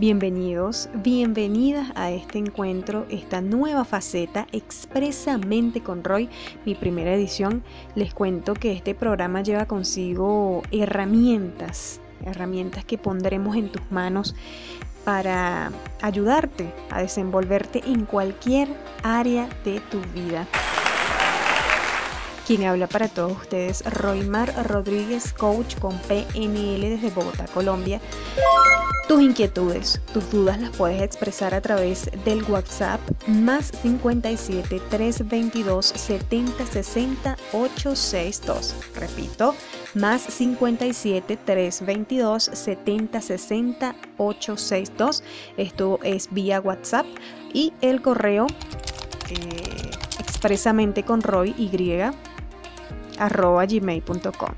Bienvenidos, bienvenidas a este encuentro, esta nueva faceta expresamente con Roy, mi primera edición. Les cuento que este programa lleva consigo herramientas, herramientas que pondremos en tus manos para ayudarte a desenvolverte en cualquier área de tu vida. Quien habla para todos ustedes, Roymar Rodríguez, coach con PNL desde Bogotá, Colombia. Tus inquietudes, tus dudas las puedes expresar a través del WhatsApp más 57 322 70 60 862. Repito, más 57 322 70 60 862. Esto es vía WhatsApp y el correo eh, expresamente con Roy Y arroba gmail.com.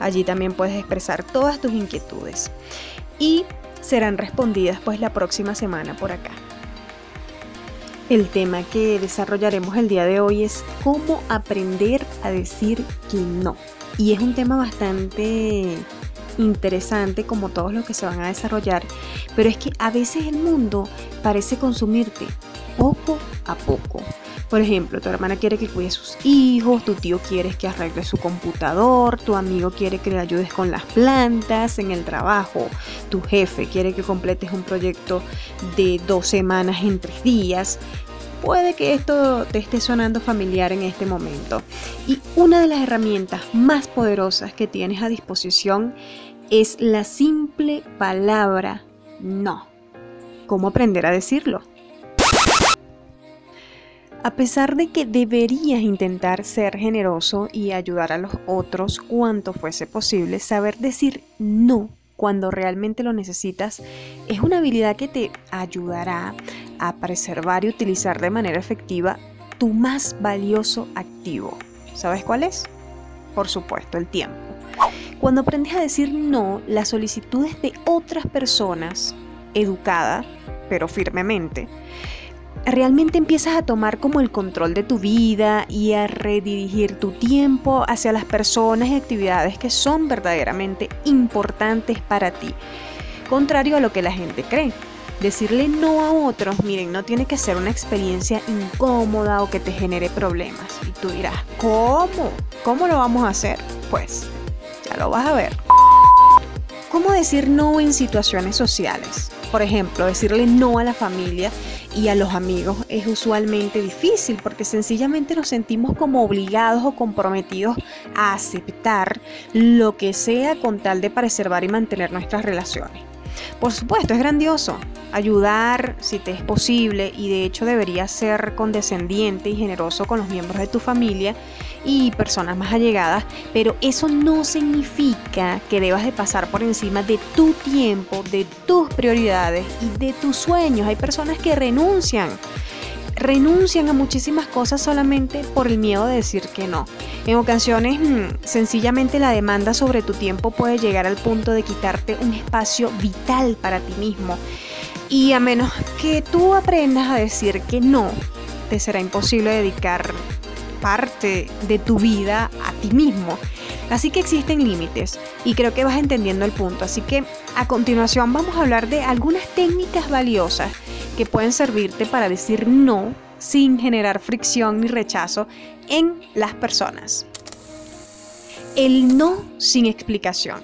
Allí también puedes expresar todas tus inquietudes y serán respondidas pues la próxima semana por acá. El tema que desarrollaremos el día de hoy es cómo aprender a decir que no. Y es un tema bastante interesante como todos los que se van a desarrollar, pero es que a veces el mundo parece consumirte poco a poco. Por ejemplo, tu hermana quiere que cuide sus hijos, tu tío quiere que arregle su computador, tu amigo quiere que le ayudes con las plantas en el trabajo, tu jefe quiere que completes un proyecto de dos semanas en tres días. Puede que esto te esté sonando familiar en este momento. Y una de las herramientas más poderosas que tienes a disposición es la simple palabra no. ¿Cómo aprender a decirlo? A pesar de que deberías intentar ser generoso y ayudar a los otros cuanto fuese posible, saber decir no cuando realmente lo necesitas es una habilidad que te ayudará a preservar y utilizar de manera efectiva tu más valioso activo. ¿Sabes cuál es? Por supuesto, el tiempo. Cuando aprendes a decir no, las solicitudes de otras personas, educada, pero firmemente, realmente empiezas a tomar como el control de tu vida y a redirigir tu tiempo hacia las personas y actividades que son verdaderamente importantes para ti. Contrario a lo que la gente cree. Decirle no a otros, miren, no tiene que ser una experiencia incómoda o que te genere problemas. Y tú dirás, ¿cómo? ¿Cómo lo vamos a hacer? Pues ya lo vas a ver. ¿Cómo decir no en situaciones sociales? Por ejemplo, decirle no a la familia y a los amigos es usualmente difícil porque sencillamente nos sentimos como obligados o comprometidos a aceptar lo que sea con tal de preservar y mantener nuestras relaciones. Por supuesto, es grandioso ayudar si te es posible y de hecho deberías ser condescendiente y generoso con los miembros de tu familia y personas más allegadas, pero eso no significa que debas de pasar por encima de tu tiempo, de tus prioridades y de tus sueños. Hay personas que renuncian renuncian a muchísimas cosas solamente por el miedo de decir que no. En ocasiones, mm, sencillamente la demanda sobre tu tiempo puede llegar al punto de quitarte un espacio vital para ti mismo. Y a menos que tú aprendas a decir que no, te será imposible dedicar parte de tu vida a ti mismo. Así que existen límites y creo que vas entendiendo el punto. Así que a continuación vamos a hablar de algunas técnicas valiosas que pueden servirte para decir no sin generar fricción ni rechazo en las personas. El no sin explicación.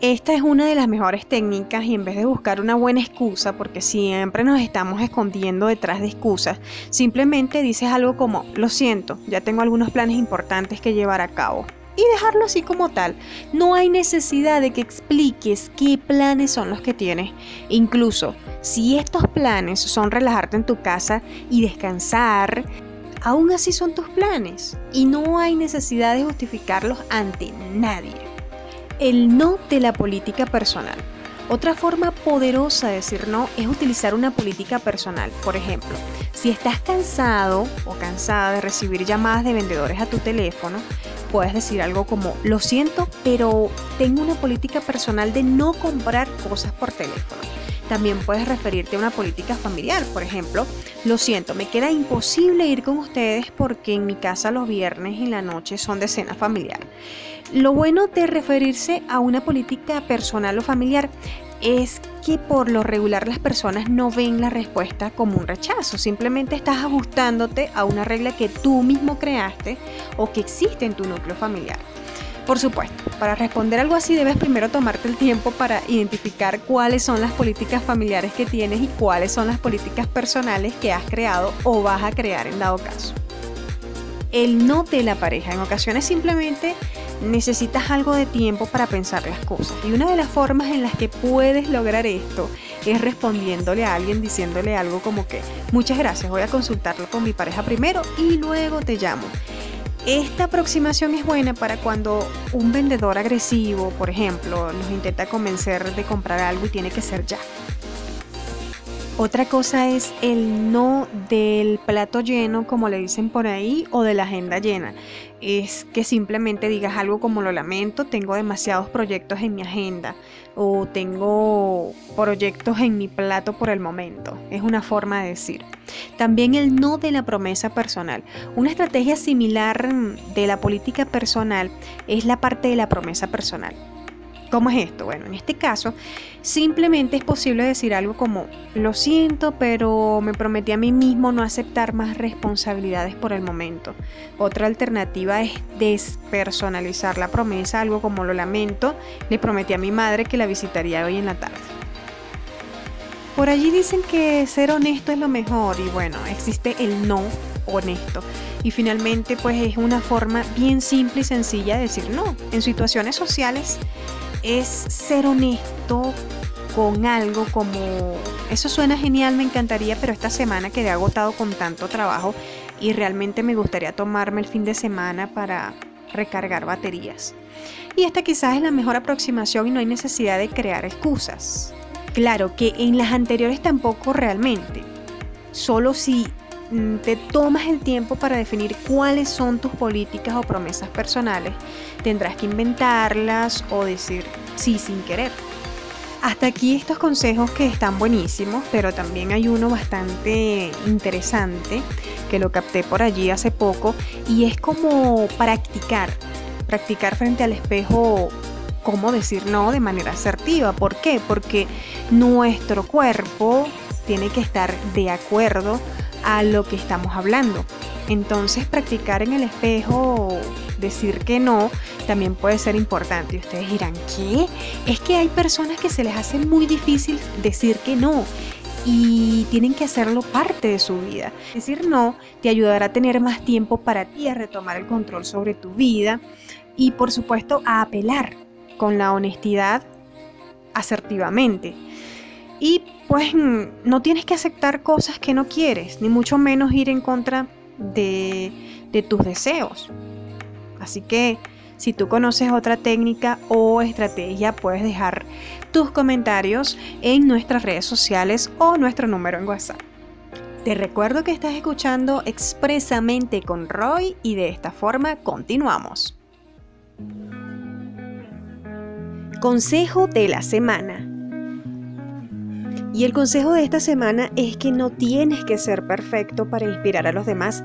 Esta es una de las mejores técnicas y en vez de buscar una buena excusa, porque siempre nos estamos escondiendo detrás de excusas, simplemente dices algo como, lo siento, ya tengo algunos planes importantes que llevar a cabo. Y dejarlo así como tal. No hay necesidad de que expliques qué planes son los que tienes. Incluso si estos planes son relajarte en tu casa y descansar, aún así son tus planes. Y no hay necesidad de justificarlos ante nadie el no de la política personal. Otra forma poderosa de decir no es utilizar una política personal. Por ejemplo, si estás cansado o cansada de recibir llamadas de vendedores a tu teléfono, puedes decir algo como, lo siento, pero tengo una política personal de no comprar cosas por teléfono. También puedes referirte a una política familiar, por ejemplo, lo siento, me queda imposible ir con ustedes porque en mi casa los viernes y la noche son de cena familiar. Lo bueno de referirse a una política personal o familiar es que por lo regular las personas no ven la respuesta como un rechazo, simplemente estás ajustándote a una regla que tú mismo creaste o que existe en tu núcleo familiar. Por supuesto, para responder algo así debes primero tomarte el tiempo para identificar cuáles son las políticas familiares que tienes y cuáles son las políticas personales que has creado o vas a crear en dado caso. El no de la pareja. En ocasiones simplemente necesitas algo de tiempo para pensar las cosas. Y una de las formas en las que puedes lograr esto es respondiéndole a alguien diciéndole algo como que muchas gracias, voy a consultarlo con mi pareja primero y luego te llamo. Esta aproximación es buena para cuando un vendedor agresivo, por ejemplo, nos intenta convencer de comprar algo y tiene que ser ya. Otra cosa es el no del plato lleno, como le dicen por ahí, o de la agenda llena. Es que simplemente digas algo como lo lamento, tengo demasiados proyectos en mi agenda o tengo proyectos en mi plato por el momento. Es una forma de decir. También el no de la promesa personal. Una estrategia similar de la política personal es la parte de la promesa personal. ¿Cómo es esto? Bueno, en este caso, simplemente es posible decir algo como, lo siento, pero me prometí a mí mismo no aceptar más responsabilidades por el momento. Otra alternativa es despersonalizar la promesa, algo como lo lamento, le prometí a mi madre que la visitaría hoy en la tarde. Por allí dicen que ser honesto es lo mejor y bueno, existe el no honesto. Y finalmente pues es una forma bien simple y sencilla de decir no. En situaciones sociales es ser honesto con algo como, eso suena genial, me encantaría, pero esta semana quedé agotado con tanto trabajo y realmente me gustaría tomarme el fin de semana para recargar baterías. Y esta quizás es la mejor aproximación y no hay necesidad de crear excusas. Claro que en las anteriores tampoco realmente. Solo si te tomas el tiempo para definir cuáles son tus políticas o promesas personales, tendrás que inventarlas o decir sí sin querer. Hasta aquí estos consejos que están buenísimos, pero también hay uno bastante interesante que lo capté por allí hace poco y es como practicar, practicar frente al espejo cómo decir no de manera asertiva. ¿Por qué? Porque nuestro cuerpo tiene que estar de acuerdo a lo que estamos hablando. Entonces practicar en el espejo, decir que no, también puede ser importante. Y ustedes dirán, ¿qué? Es que hay personas que se les hace muy difícil decir que no y tienen que hacerlo parte de su vida. Decir no te ayudará a tener más tiempo para ti, a retomar el control sobre tu vida y por supuesto a apelar con la honestidad asertivamente. Y pues no tienes que aceptar cosas que no quieres, ni mucho menos ir en contra de, tus deseos. Así que si tú conoces otra técnica o estrategia, puedes dejar tus comentarios en nuestras redes sociales o nuestro número en WhatsApp. Te recuerdo que estás escuchando expresamente con Roy y de esta forma continuamos. Consejo de la semana. Y el consejo de esta semana es que no tienes que ser perfecto para inspirar a los demás.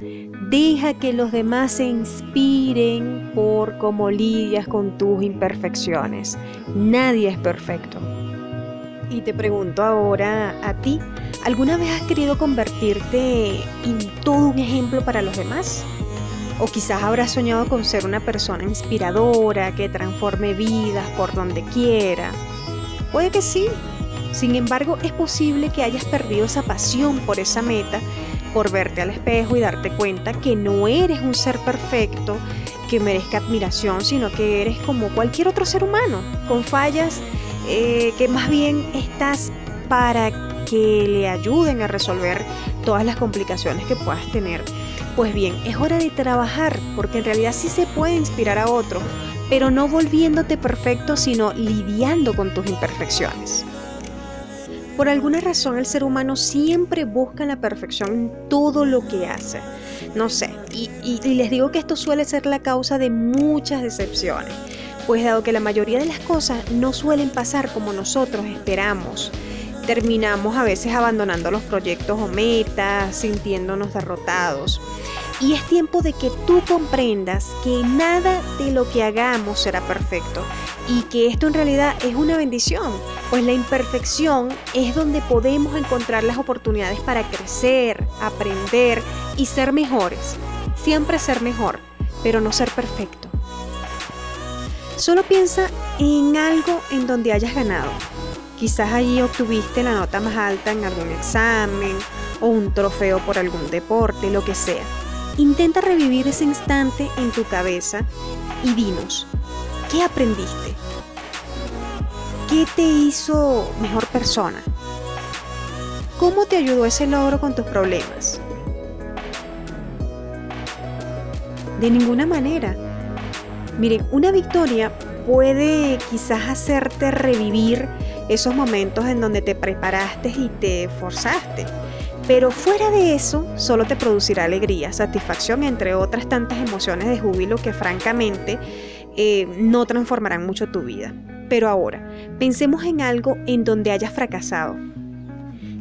Deja que los demás se inspiren por cómo lidias con tus imperfecciones. Nadie es perfecto. Y te pregunto ahora a ti, ¿alguna vez has querido convertirte en todo un ejemplo para los demás? O quizás habrás soñado con ser una persona inspiradora que transforme vidas por donde quiera. Puede que sí, sin embargo, es posible que hayas perdido esa pasión por esa meta, por verte al espejo y darte cuenta que no eres un ser perfecto que merezca admiración, sino que eres como cualquier otro ser humano, con fallas eh, que más bien estás para que le ayuden a resolver todas las complicaciones que puedas tener. Pues bien, es hora de trabajar, porque en realidad sí se puede inspirar a otros, pero no volviéndote perfecto, sino lidiando con tus imperfecciones. Por alguna razón el ser humano siempre busca la perfección en todo lo que hace. No sé, y, les digo que esto suele ser la causa de muchas decepciones, pues dado que la mayoría de las cosas no suelen pasar como nosotros esperamos, terminamos a veces abandonando los proyectos o metas, sintiéndonos derrotados. Y es tiempo de que tú comprendas que nada de lo que hagamos será perfecto y que esto en realidad es una bendición, pues la imperfección es donde podemos encontrar las oportunidades para crecer, aprender y ser mejores. Siempre ser mejor, pero no ser perfecto. Solo piensa en algo en donde hayas ganado. Quizás allí obtuviste la nota más alta en algún examen o un trofeo por algún deporte, lo que sea. Intenta revivir ese instante en tu cabeza y dinos, ¿qué aprendiste? ¿Qué te hizo mejor persona? ¿Cómo te ayudó ese logro con tus problemas? De ninguna manera. Miren, una victoria puede quizás hacerte revivir esos momentos en donde te preparaste y te forzaste. Pero fuera de eso, solo te producirá alegría, satisfacción, entre otras tantas emociones de júbilo que francamente eh, no transformarán mucho tu vida. Pero ahora, pensemos en algo en donde hayas fracasado.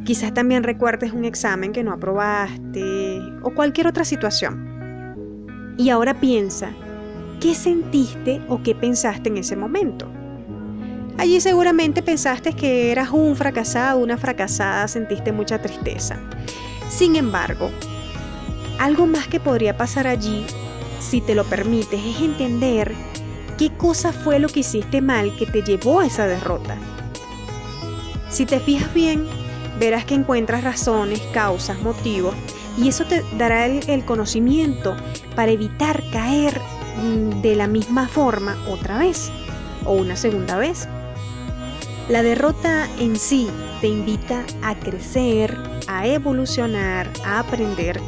Quizás también recuerdes un examen que no aprobaste o cualquier otra situación. Y ahora piensa, ¿qué sentiste o qué pensaste en ese momento? Allí seguramente pensaste que eras un fracasado, una fracasada, sentiste mucha tristeza. Sin embargo, algo más que podría pasar allí, si te lo permites, es entender qué cosa fue lo que hiciste mal que te llevó a esa derrota. Si te fijas bien, verás que encuentras razones, causas, motivos y eso te dará el, conocimiento para evitar caer mm, de la misma forma otra vez o una segunda vez. La derrota en sí te invita a crecer, a evolucionar, a aprender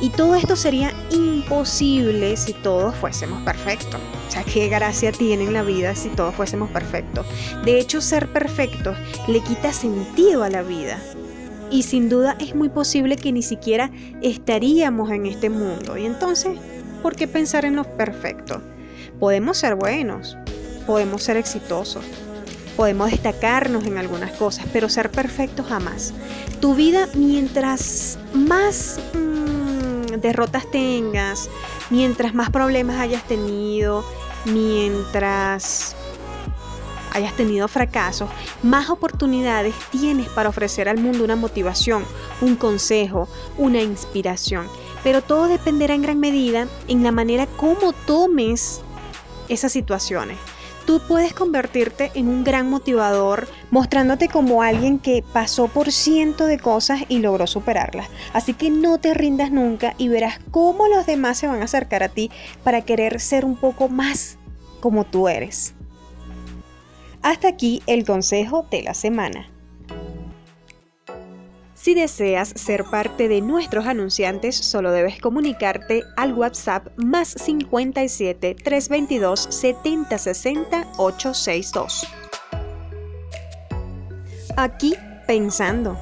y todo esto sería imposible si todos fuésemos perfectos. O sea, qué gracia tiene en la vida si todos fuésemos perfectos. De hecho, ser perfectos le quita sentido a la vida y sin duda es muy posible que ni siquiera estaríamos en este mundo. Y entonces, ¿por qué pensar en lo perfecto? Podemos ser buenos, podemos ser exitosos, podemos destacarnos en algunas cosas, pero ser perfectos jamás. Tu vida, mientras más mm, derrotas tengas, mientras más problemas hayas tenido, mientras hayas tenido fracasos, más oportunidades tienes para ofrecer al mundo una motivación, un consejo, una inspiración. Pero todo dependerá en gran medida en la manera como tomes esas situaciones. Tú puedes convertirte en un gran motivador mostrándote como alguien que pasó por cientos de cosas y logró superarlas. Así que no te rindas nunca y verás cómo los demás se van a acercar a ti para querer ser un poco más como tú eres. Hasta aquí el consejo de la semana. Si deseas ser parte de nuestros anunciantes, solo debes comunicarte al WhatsApp más 57 322 7060 862. Aquí pensando.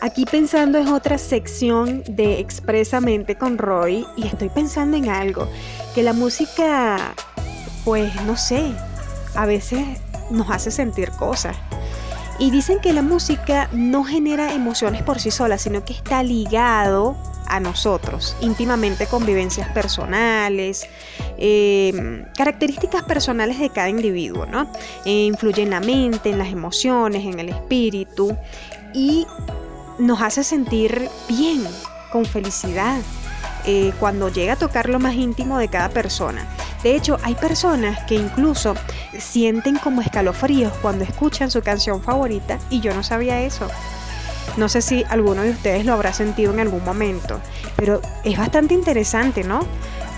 Aquí pensando es otra sección de Expresamente con Roy y estoy pensando en algo, que la música, pues no sé, a veces nos hace sentir cosas. Y dicen que la música no genera emociones por sí sola, sino que está ligado a nosotros, íntimamente con vivencias personales, em, características personales de cada individuo, ¿no? Eh, influye en la mente, en las emociones, en el espíritu y nos hace sentir bien, con felicidad, eh, cuando llega a tocar lo más íntimo de cada persona. De hecho, hay personas que incluso sienten como escalofríos cuando escuchan su canción favorita y yo no sabía eso. No sé si alguno de ustedes lo habrá sentido en algún momento, pero es bastante interesante, ¿no?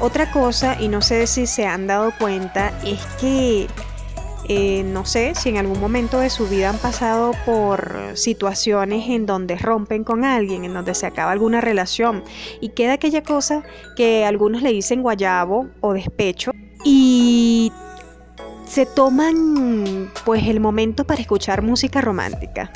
Otra cosa, y no sé si se han dado cuenta, es que eh, no sé si en algún momento de su vida han pasado por situaciones en donde rompen con alguien, en donde se acaba alguna relación y queda aquella cosa que algunos le dicen guayabo o despecho y se toman pues el momento para escuchar música romántica.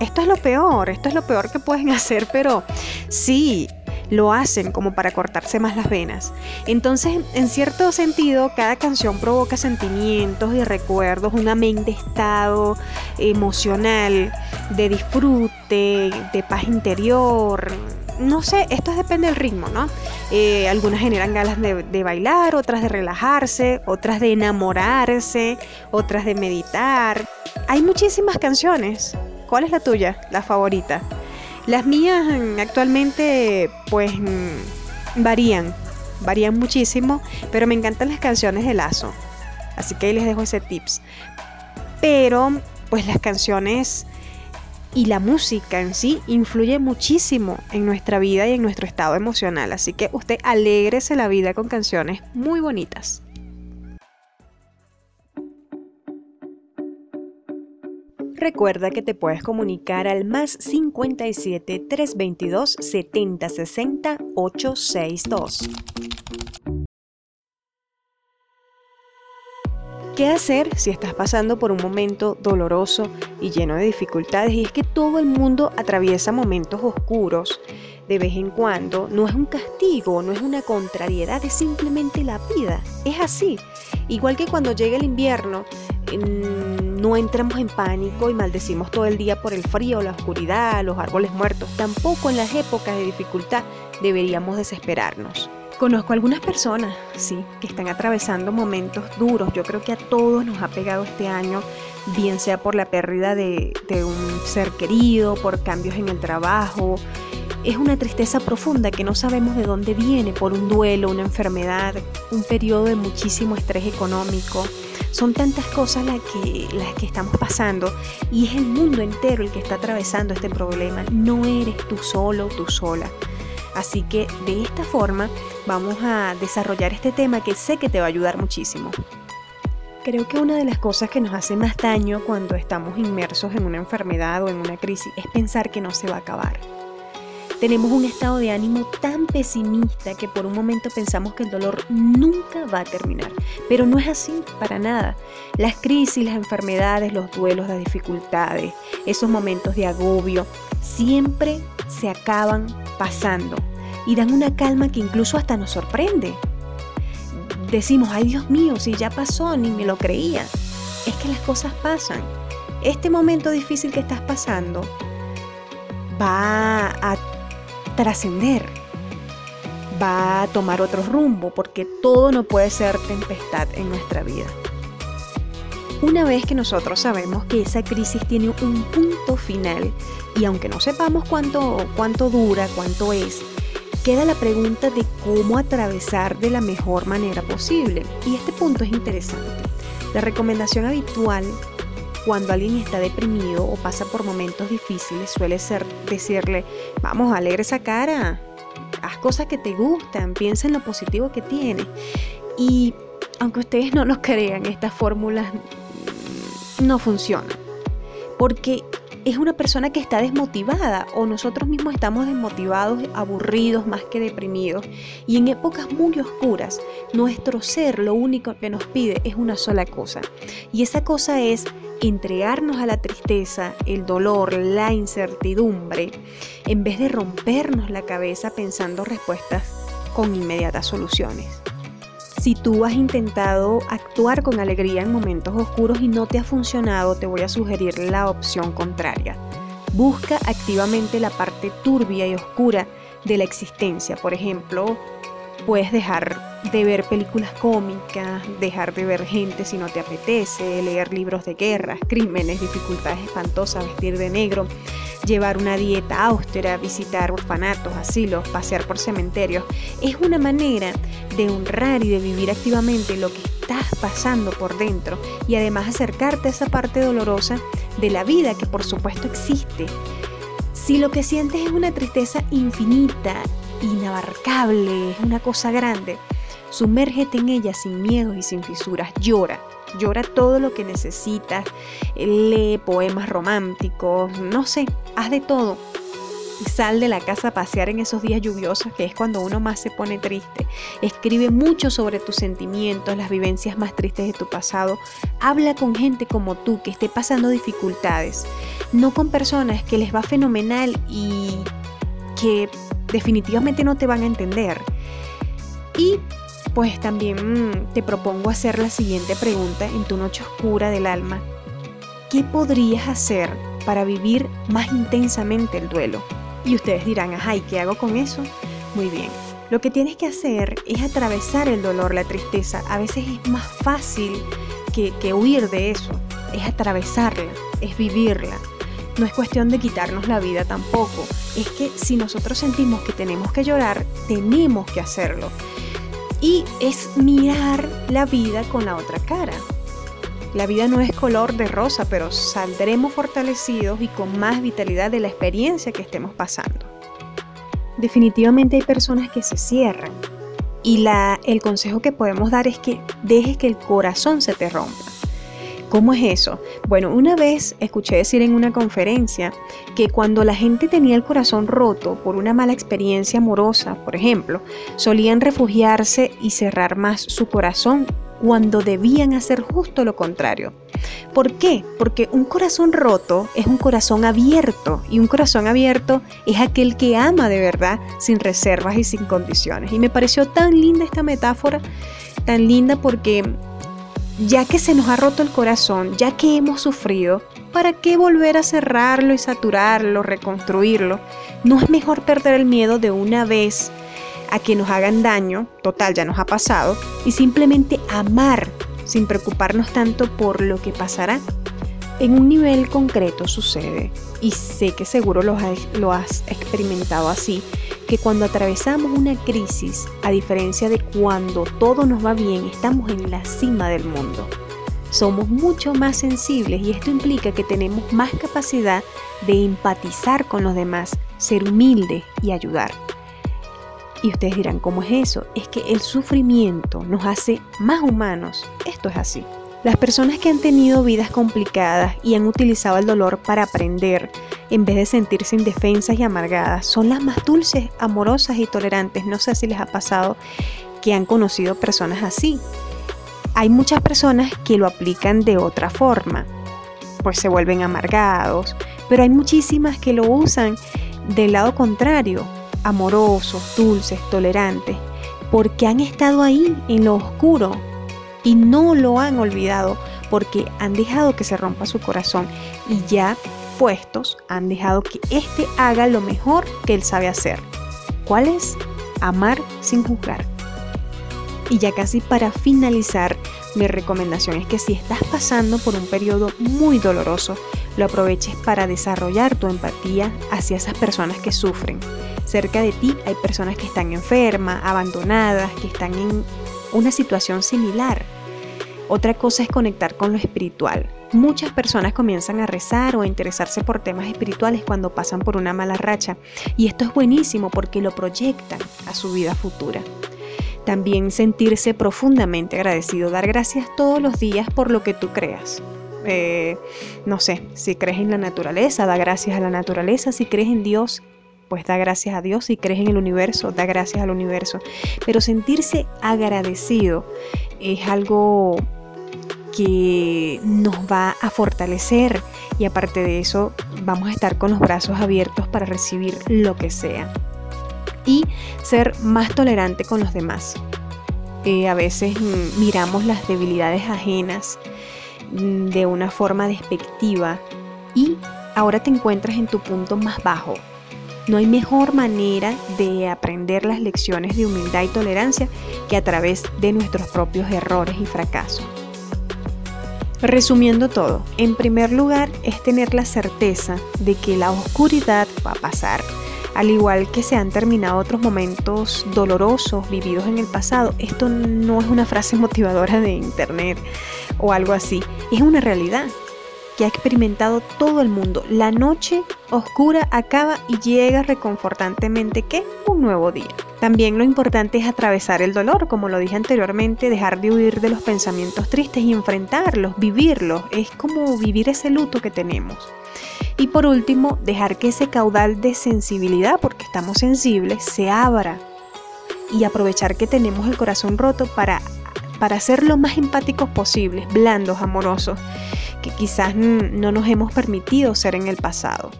Esto es lo peor, esto es lo peor que pueden hacer, pero sí, lo hacen como para cortarse más las venas. Entonces, en cierto sentido, cada canción provoca sentimientos y recuerdos, un amén de estado emocional, de disfrute, de paz interior, no sé, esto depende del ritmo, ¿no? Eh, algunas generan ganas de, de, bailar, otras de relajarse, otras de enamorarse, otras de meditar. Hay muchísimas canciones. ¿Cuál es la tuya, la favorita? Las mías mm, actualmente pues mm, varían, varían muchísimo, pero me encantan las canciones de Lazo. Así que ahí les dejo ese tips. Pero pues las canciones y la música en sí influye muchísimo en nuestra vida y en nuestro estado emocional. Así que usted alegrese la vida con canciones muy bonitas. Recuerda que te puedes comunicar al más 57 322 7060 862. ¿Qué hacer si estás pasando por un momento doloroso y lleno de dificultades? Y es que todo el mundo atraviesa momentos oscuros de vez en cuando. No es un castigo, no es una contrariedad, es simplemente la vida. Es así. Igual que cuando llega el invierno, no entramos en pánico y maldecimos todo el día por el frío, la oscuridad, los árboles muertos. Tampoco en las épocas de dificultad deberíamos desesperarnos. Conozco algunas personas, sí, que están atravesando momentos duros. Yo creo que a todos nos ha pegado este año, bien sea por la pérdida de, de un ser querido, por cambios en el trabajo. Es una tristeza profunda que no sabemos de dónde viene, por un duelo, una enfermedad, un periodo de muchísimo estrés económico. Son tantas cosas las que, las que estamos pasando y es el mundo entero el que está atravesando este problema. No eres tú solo, tú sola. Así que de esta forma vamos a desarrollar este tema que sé que te va a ayudar muchísimo. Creo que una de las cosas que nos hace más daño cuando estamos inmersos en una enfermedad o en una crisis es pensar que no se va a acabar. Tenemos un estado de ánimo tan pesimista que por un momento pensamos que el dolor nunca va a terminar. Pero no es así para nada. Las crisis, las enfermedades, los duelos, las dificultades, esos momentos de agobio, siempre se acaban pasando y dan una calma que incluso hasta nos sorprende. Decimos, ay Dios mío, si ya pasó, ni me lo creía. Es que las cosas pasan. Este momento difícil que estás pasando va a trascender, va a tomar otro rumbo, porque todo no puede ser tempestad en nuestra vida. Una vez que nosotros sabemos que esa crisis tiene un punto final, y aunque no sepamos cuánto, cuánto dura, cuánto es, queda la pregunta de cómo atravesar de la mejor manera posible. Y este punto es interesante. La recomendación habitual cuando alguien está deprimido o pasa por momentos difíciles suele ser decirle, vamos, alegre esa cara, haz cosas que te gustan, piensa en lo positivo que tiene. Y aunque ustedes no lo crean, estas fórmulas no funciona. Porque es una persona que está desmotivada o nosotros mismos estamos desmotivados, aburridos más que deprimidos. Y en épocas muy oscuras, nuestro ser lo único que nos pide es una sola cosa. Y esa cosa es entregarnos a la tristeza, el dolor, la incertidumbre, en vez de rompernos la cabeza pensando respuestas con inmediatas soluciones. Si tú has intentado actuar con alegría en momentos oscuros y no te ha funcionado, te voy a sugerir la opción contraria. Busca activamente la parte turbia y oscura de la existencia. Por ejemplo, puedes dejar de ver películas cómicas, dejar de ver gente si no te apetece, leer libros de guerras, crímenes, dificultades espantosas, vestir de negro, llevar una dieta austera, visitar orfanatos, asilos, pasear por cementerios. Es una manera de honrar y de vivir activamente lo que estás pasando por dentro y además acercarte a esa parte dolorosa de la vida que por supuesto existe. Si lo que sientes es una tristeza infinita, inabarcable, es una cosa grande, sumérgete en ella sin miedos y sin fisuras, llora, llora todo lo que necesitas, lee poemas románticos, no sé, haz de todo. Sal de la casa a pasear en esos días lluviosos, que es cuando uno más se pone triste. Escribe mucho sobre tus sentimientos, las vivencias más tristes de tu pasado. Habla con gente como tú que esté pasando dificultades, no con personas que les va fenomenal y que definitivamente no te van a entender. Y pues también mm, te propongo hacer la siguiente pregunta en tu noche oscura del alma. ¿Qué podrías hacer para vivir más intensamente el duelo? Y ustedes dirán, ajá, ¿y qué hago con eso? Muy bien. Lo que tienes que hacer es atravesar el dolor, la tristeza. A veces es más fácil que, que huir de eso. Es atravesarla, es vivirla. No es cuestión de quitarnos la vida tampoco. Es que si nosotros sentimos que tenemos que llorar, tenemos que hacerlo. Y es mirar la vida con la otra cara. La vida no es color de rosa, pero saldremos fortalecidos y con más vitalidad de la experiencia que estemos pasando. Definitivamente hay personas que se cierran y la, el consejo que podemos dar es que dejes que el corazón se te rompa. ¿Cómo es eso? Bueno, una vez escuché decir en una conferencia que cuando la gente tenía el corazón roto por una mala experiencia amorosa, por ejemplo, solían refugiarse y cerrar más su corazón cuando debían hacer justo lo contrario. ¿Por qué? Porque un corazón roto es un corazón abierto y un corazón abierto es aquel que ama de verdad sin reservas y sin condiciones. Y me pareció tan linda esta metáfora, tan linda porque ya que se nos ha roto el corazón, ya que hemos sufrido, ¿para qué volver a cerrarlo y saturarlo, reconstruirlo? ¿No es mejor perder el miedo de una vez a que nos hagan daño, total ya nos ha pasado, y simplemente amar sin preocuparnos tanto por lo que pasará. En un nivel concreto sucede, y sé que seguro lo has, experimentado así, que cuando atravesamos una crisis, a diferencia de cuando todo nos va bien, estamos en la cima del mundo. Somos mucho más sensibles y esto implica que tenemos más capacidad de empatizar con los demás, ser humildes y ayudar. Y ustedes dirán, ¿cómo es eso? Es que el sufrimiento nos hace más humanos. Esto es así. Las personas que han tenido vidas complicadas y han utilizado el dolor para aprender, en vez de sentirse indefensas y amargadas, son las más dulces, amorosas y tolerantes. No sé si les ha pasado que han conocido personas así. Hay muchas personas que lo aplican de otra forma, pues se vuelven amargados, pero hay muchísimas que lo usan del lado contrario, amorosos, dulces, tolerantes, porque han estado ahí en lo oscuro y no lo han olvidado, porque han dejado que se rompa su corazón y ya puestos han dejado que éste haga lo mejor que él sabe hacer. ¿Cuál es? Amar sin juzgar. Y ya casi para finalizar, mi recomendación es que si estás pasando por un periodo muy doloroso, lo aproveches para desarrollar tu empatía hacia esas personas que sufren Cerca de ti hay personas que están enfermas, abandonadas, que están en una situación similar. Otra cosa es conectar con lo espiritual. Muchas personas comienzan a rezar o a interesarse por temas espirituales cuando pasan por una mala racha y esto es buenísimo porque lo proyectan a su vida futura. También sentirse profundamente agradecido, dar gracias todos los días por lo que tú creas. Eh, no sé, si crees en la naturaleza, da gracias a la naturaleza, si crees en Dios, pues da gracias a Dios. Si crees en el universo, da gracias al universo. Pero sentirse agradecido es algo que nos va a fortalecer y aparte de eso vamos a estar con los brazos abiertos para recibir lo que sea y ser más tolerante con los demás. Eh, a veces mm, miramos las debilidades ajenas mm, de una forma despectiva y ahora te encuentras en tu punto más bajo, no hay mejor manera de aprender las lecciones de humildad y tolerancia que a través de nuestros propios errores y fracasos. Resumiendo todo, en primer lugar es tener la certeza de que la oscuridad va a pasar. Al igual que se han terminado otros momentos dolorosos vividos en el pasado, esto no es una frase motivadora de internet o algo así, es una realidad que ha experimentado todo el mundo. La noche oscura acaba y llega reconfortantemente que un nuevo día. También lo importante es atravesar el dolor, como lo dije anteriormente, dejar de huir de los pensamientos tristes y enfrentarlos, vivirlos. Es como vivir ese luto que tenemos. Y por último, dejar que ese caudal de sensibilidad, porque estamos sensibles, se abra y aprovechar que tenemos el corazón roto para, para ser lo más empáticos posibles, blandos, amorosos quizás no nos hemos permitido ser en el pasado.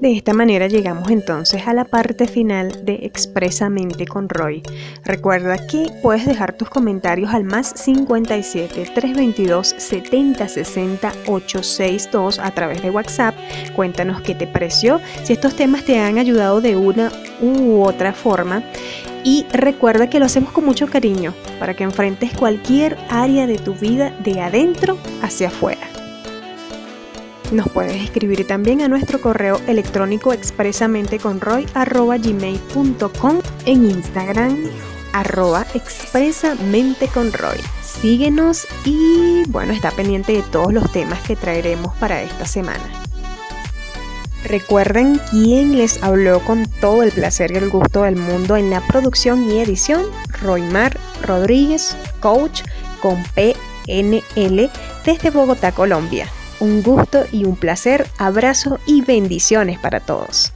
De esta manera llegamos entonces a la parte final de Expresamente con Roy. Recuerda que puedes dejar tus comentarios al más 57 322 70 60 862 a través de WhatsApp. Cuéntanos qué te pareció, si estos temas te han ayudado de una u otra forma. Y recuerda que lo hacemos con mucho cariño para que enfrentes cualquier área de tu vida de adentro hacia afuera. Nos puedes escribir también a nuestro correo electrónico expresamente con en Instagram arroba expresamente con Roy. Síguenos y bueno, está pendiente de todos los temas que traeremos para esta semana. Recuerden quién les habló con todo el placer y el gusto del mundo en la producción y edición, Roymar Rodríguez, coach con PNL desde Bogotá, Colombia. Un gusto y un placer, abrazo y bendiciones para todos.